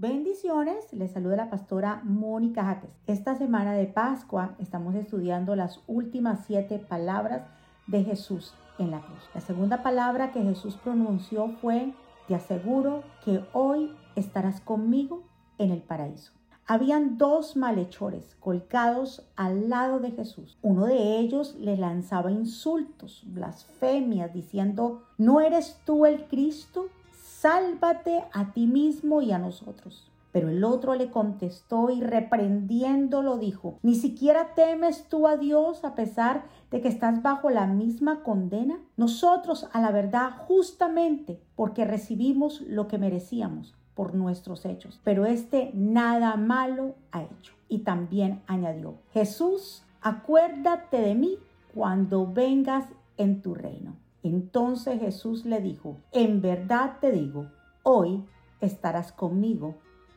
Bendiciones, les saluda la pastora Mónica Jaques. Esta semana de Pascua estamos estudiando las últimas siete palabras de Jesús en la cruz. La segunda palabra que Jesús pronunció fue, te aseguro que hoy estarás conmigo en el paraíso. Habían dos malhechores colgados al lado de Jesús. Uno de ellos le lanzaba insultos, blasfemias, diciendo, ¿no eres tú el Cristo? Sálvate a ti mismo y a nosotros. Pero el otro le contestó y reprendiéndolo dijo, ¿ni siquiera temes tú a Dios a pesar de que estás bajo la misma condena? Nosotros, a la verdad, justamente porque recibimos lo que merecíamos por nuestros hechos, pero este nada malo ha hecho. Y también añadió, Jesús, acuérdate de mí cuando vengas en tu reino. Entonces Jesús le dijo, en verdad te digo, hoy estarás conmigo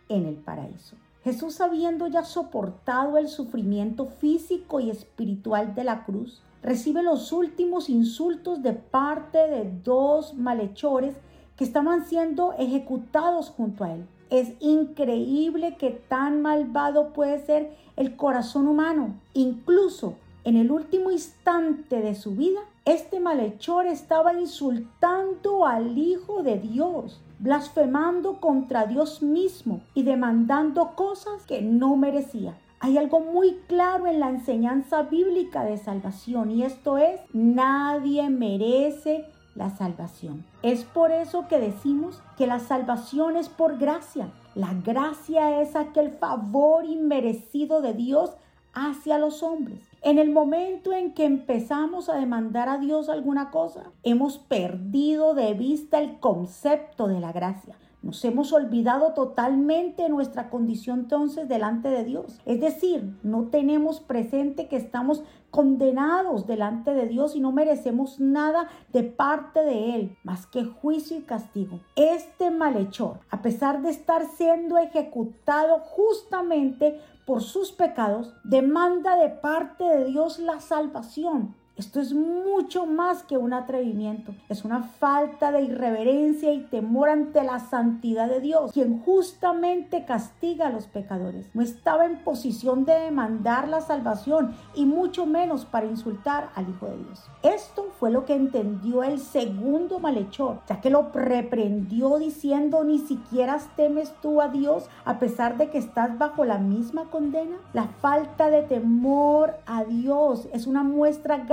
en el paraíso. Jesús, habiendo ya soportado el sufrimiento físico y espiritual de la cruz, recibe los últimos insultos de parte de dos malhechores que estaban siendo ejecutados junto a él. Es increíble que tan malvado puede ser el corazón humano. Incluso en el último instante de su vida, este malhechor estaba insultando al Hijo de Dios, blasfemando contra Dios mismo y demandando cosas que no merecía. Hay algo muy claro en la enseñanza bíblica de salvación y esto es, nadie merece la salvación. Es por eso que decimos que la salvación es por gracia. La gracia es aquel favor inmerecido de Dios hacia los hombres. En el momento en que empezamos a demandar a Dios alguna cosa, hemos perdido de vista el concepto de la gracia. Nos hemos olvidado totalmente nuestra condición entonces delante de Dios. Es decir, no tenemos presente que estamos condenados delante de Dios y no merecemos nada de parte de Él, más que juicio y castigo. Este malhechor, a pesar de estar siendo ejecutado justamente por sus pecados, demanda de parte de Dios la salvación esto es mucho más que un atrevimiento, es una falta de irreverencia y temor ante la santidad de Dios, quien justamente castiga a los pecadores. No estaba en posición de demandar la salvación y mucho menos para insultar al Hijo de Dios. Esto fue lo que entendió el segundo malhechor, ya que lo reprendió diciendo, ni siquiera temes tú a Dios a pesar de que estás bajo la misma condena. La falta de temor a Dios es una muestra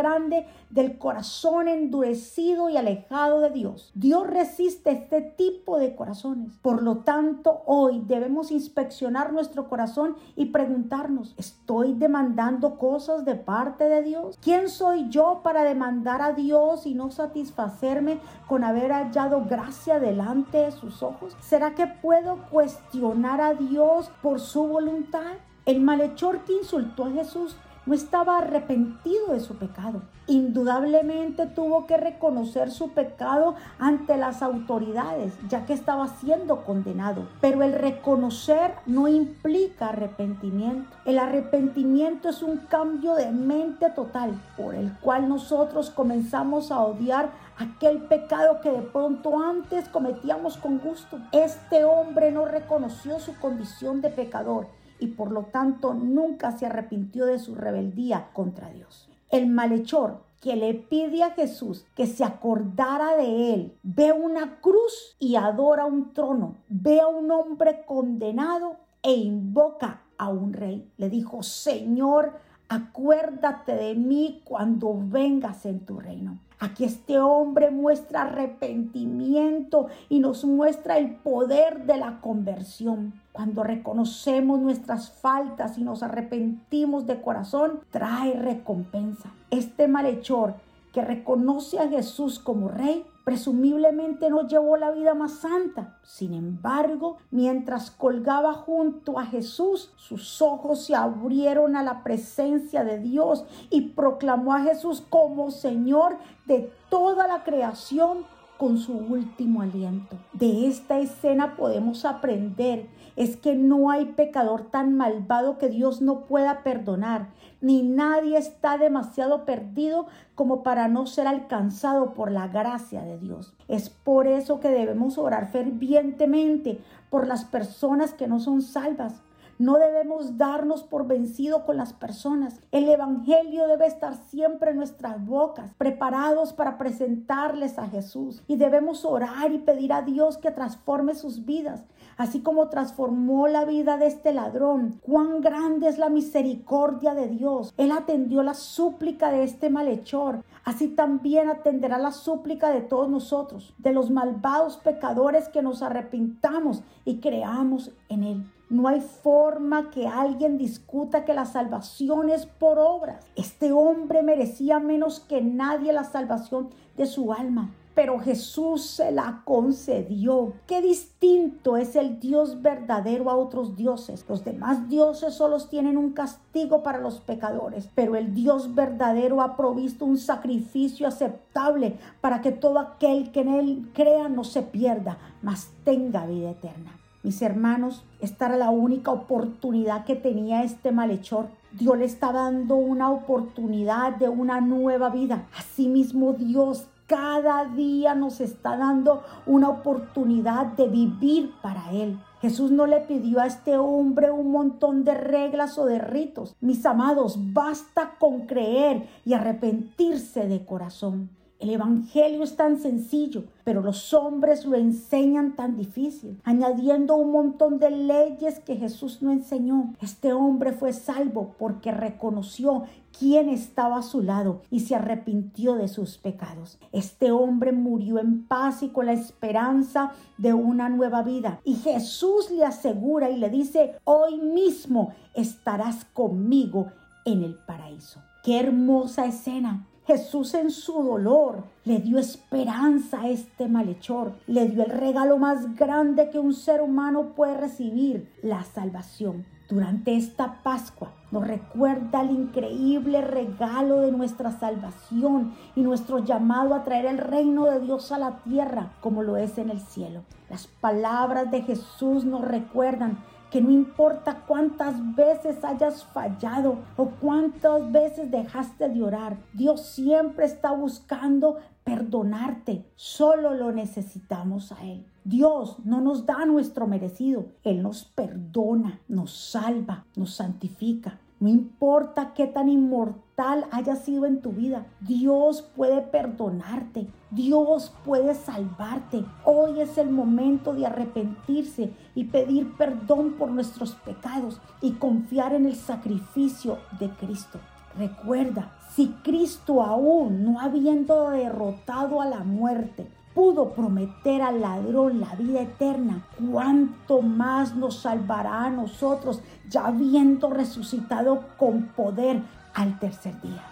del corazón endurecido y alejado de Dios. Dios resiste este tipo de corazones. Por lo tanto, hoy debemos inspeccionar nuestro corazón y preguntarnos, ¿estoy demandando cosas de parte de Dios? ¿Quién soy yo para demandar a Dios y no satisfacerme con haber hallado gracia delante de sus ojos? ¿Será que puedo cuestionar a Dios por su voluntad? El malhechor que insultó a Jesús no estaba arrepentido de su pecado. Indudablemente tuvo que reconocer su pecado ante las autoridades, ya que estaba siendo condenado. Pero el reconocer no implica arrepentimiento. El arrepentimiento es un cambio de mente total, por el cual nosotros comenzamos a odiar aquel pecado que de pronto antes cometíamos con gusto. Este hombre no reconoció su condición de pecador y por lo tanto nunca se arrepintió de su rebeldía contra Dios. El malhechor que le pide a Jesús que se acordara de él, ve una cruz y adora un trono, ve a un hombre condenado e invoca a un rey. Le dijo, Señor, acuérdate de mí cuando vengas en tu reino. Aquí este hombre muestra arrepentimiento y nos muestra el poder de la conversión. Cuando reconocemos nuestras faltas y nos arrepentimos de corazón, trae recompensa. Este malhechor que reconoce a Jesús como rey, presumiblemente no llevó la vida más santa. Sin embargo, mientras colgaba junto a Jesús, sus ojos se abrieron a la presencia de Dios y proclamó a Jesús como Señor de toda la creación con su último aliento. De esta escena podemos aprender es que no hay pecador tan malvado que Dios no pueda perdonar, ni nadie está demasiado perdido como para no ser alcanzado por la gracia de Dios. Es por eso que debemos orar fervientemente por las personas que no son salvas no debemos darnos por vencido con las personas. El Evangelio debe estar siempre en nuestras bocas, preparados para presentarles a Jesús. Y debemos orar y pedir a Dios que transforme sus vidas, así como transformó la vida de este ladrón. Cuán grande es la misericordia de Dios. Él atendió la súplica de este malhechor. Así también atenderá la súplica de todos nosotros, de los malvados pecadores que nos arrepintamos y creamos en Él. No hay forma que alguien discuta que la salvación es por obras. Este hombre merecía menos que nadie la salvación de su alma. Pero Jesús se la concedió. Qué distinto es el Dios verdadero a otros dioses. Los demás dioses solo tienen un castigo para los pecadores, pero el Dios verdadero ha provisto un sacrificio aceptable para que todo aquel que en él crea no se pierda, mas tenga vida eterna. Mis hermanos, esta era la única oportunidad que tenía este malhechor. Dios le está dando una oportunidad de una nueva vida. Asimismo, Dios cada día nos está dando una oportunidad de vivir para Él. Jesús no le pidió a este hombre un montón de reglas o de ritos. Mis amados, basta con creer y arrepentirse de corazón. El Evangelio es tan sencillo, pero los hombres lo enseñan tan difícil, añadiendo un montón de leyes que Jesús no enseñó. Este hombre fue salvo porque reconoció quién estaba a su lado y se arrepintió de sus pecados. Este hombre murió en paz y con la esperanza de una nueva vida. Y Jesús le asegura y le dice, hoy mismo estarás conmigo en el paraíso. Qué hermosa escena. Jesús en su dolor le dio esperanza a este malhechor, le dio el regalo más grande que un ser humano puede recibir, la salvación. Durante esta Pascua nos recuerda el increíble regalo de nuestra salvación y nuestro llamado a traer el reino de Dios a la tierra como lo es en el cielo. Las palabras de Jesús nos recuerdan que no importa cuántas veces hayas fallado o cuántas veces dejaste de orar, Dios siempre está buscando perdonarte. Solo lo necesitamos a Él. Dios no nos da nuestro merecido. Él nos perdona, nos salva, nos santifica. No importa qué tan inmortal haya sido en tu vida, Dios puede perdonarte, Dios puede salvarte. Hoy es el momento de arrepentirse y pedir perdón por nuestros pecados y confiar en el sacrificio de Cristo. Recuerda, si Cristo aún no habiendo derrotado a la muerte, pudo prometer al ladrón la vida eterna, cuánto más nos salvará a nosotros, ya habiendo resucitado con poder al tercer día.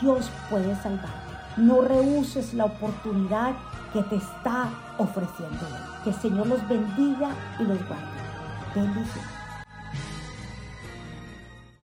Dios puede salvarte. No rehuses la oportunidad que te está ofreciendo. Que el Señor los bendiga y los guarde. Bendiciones.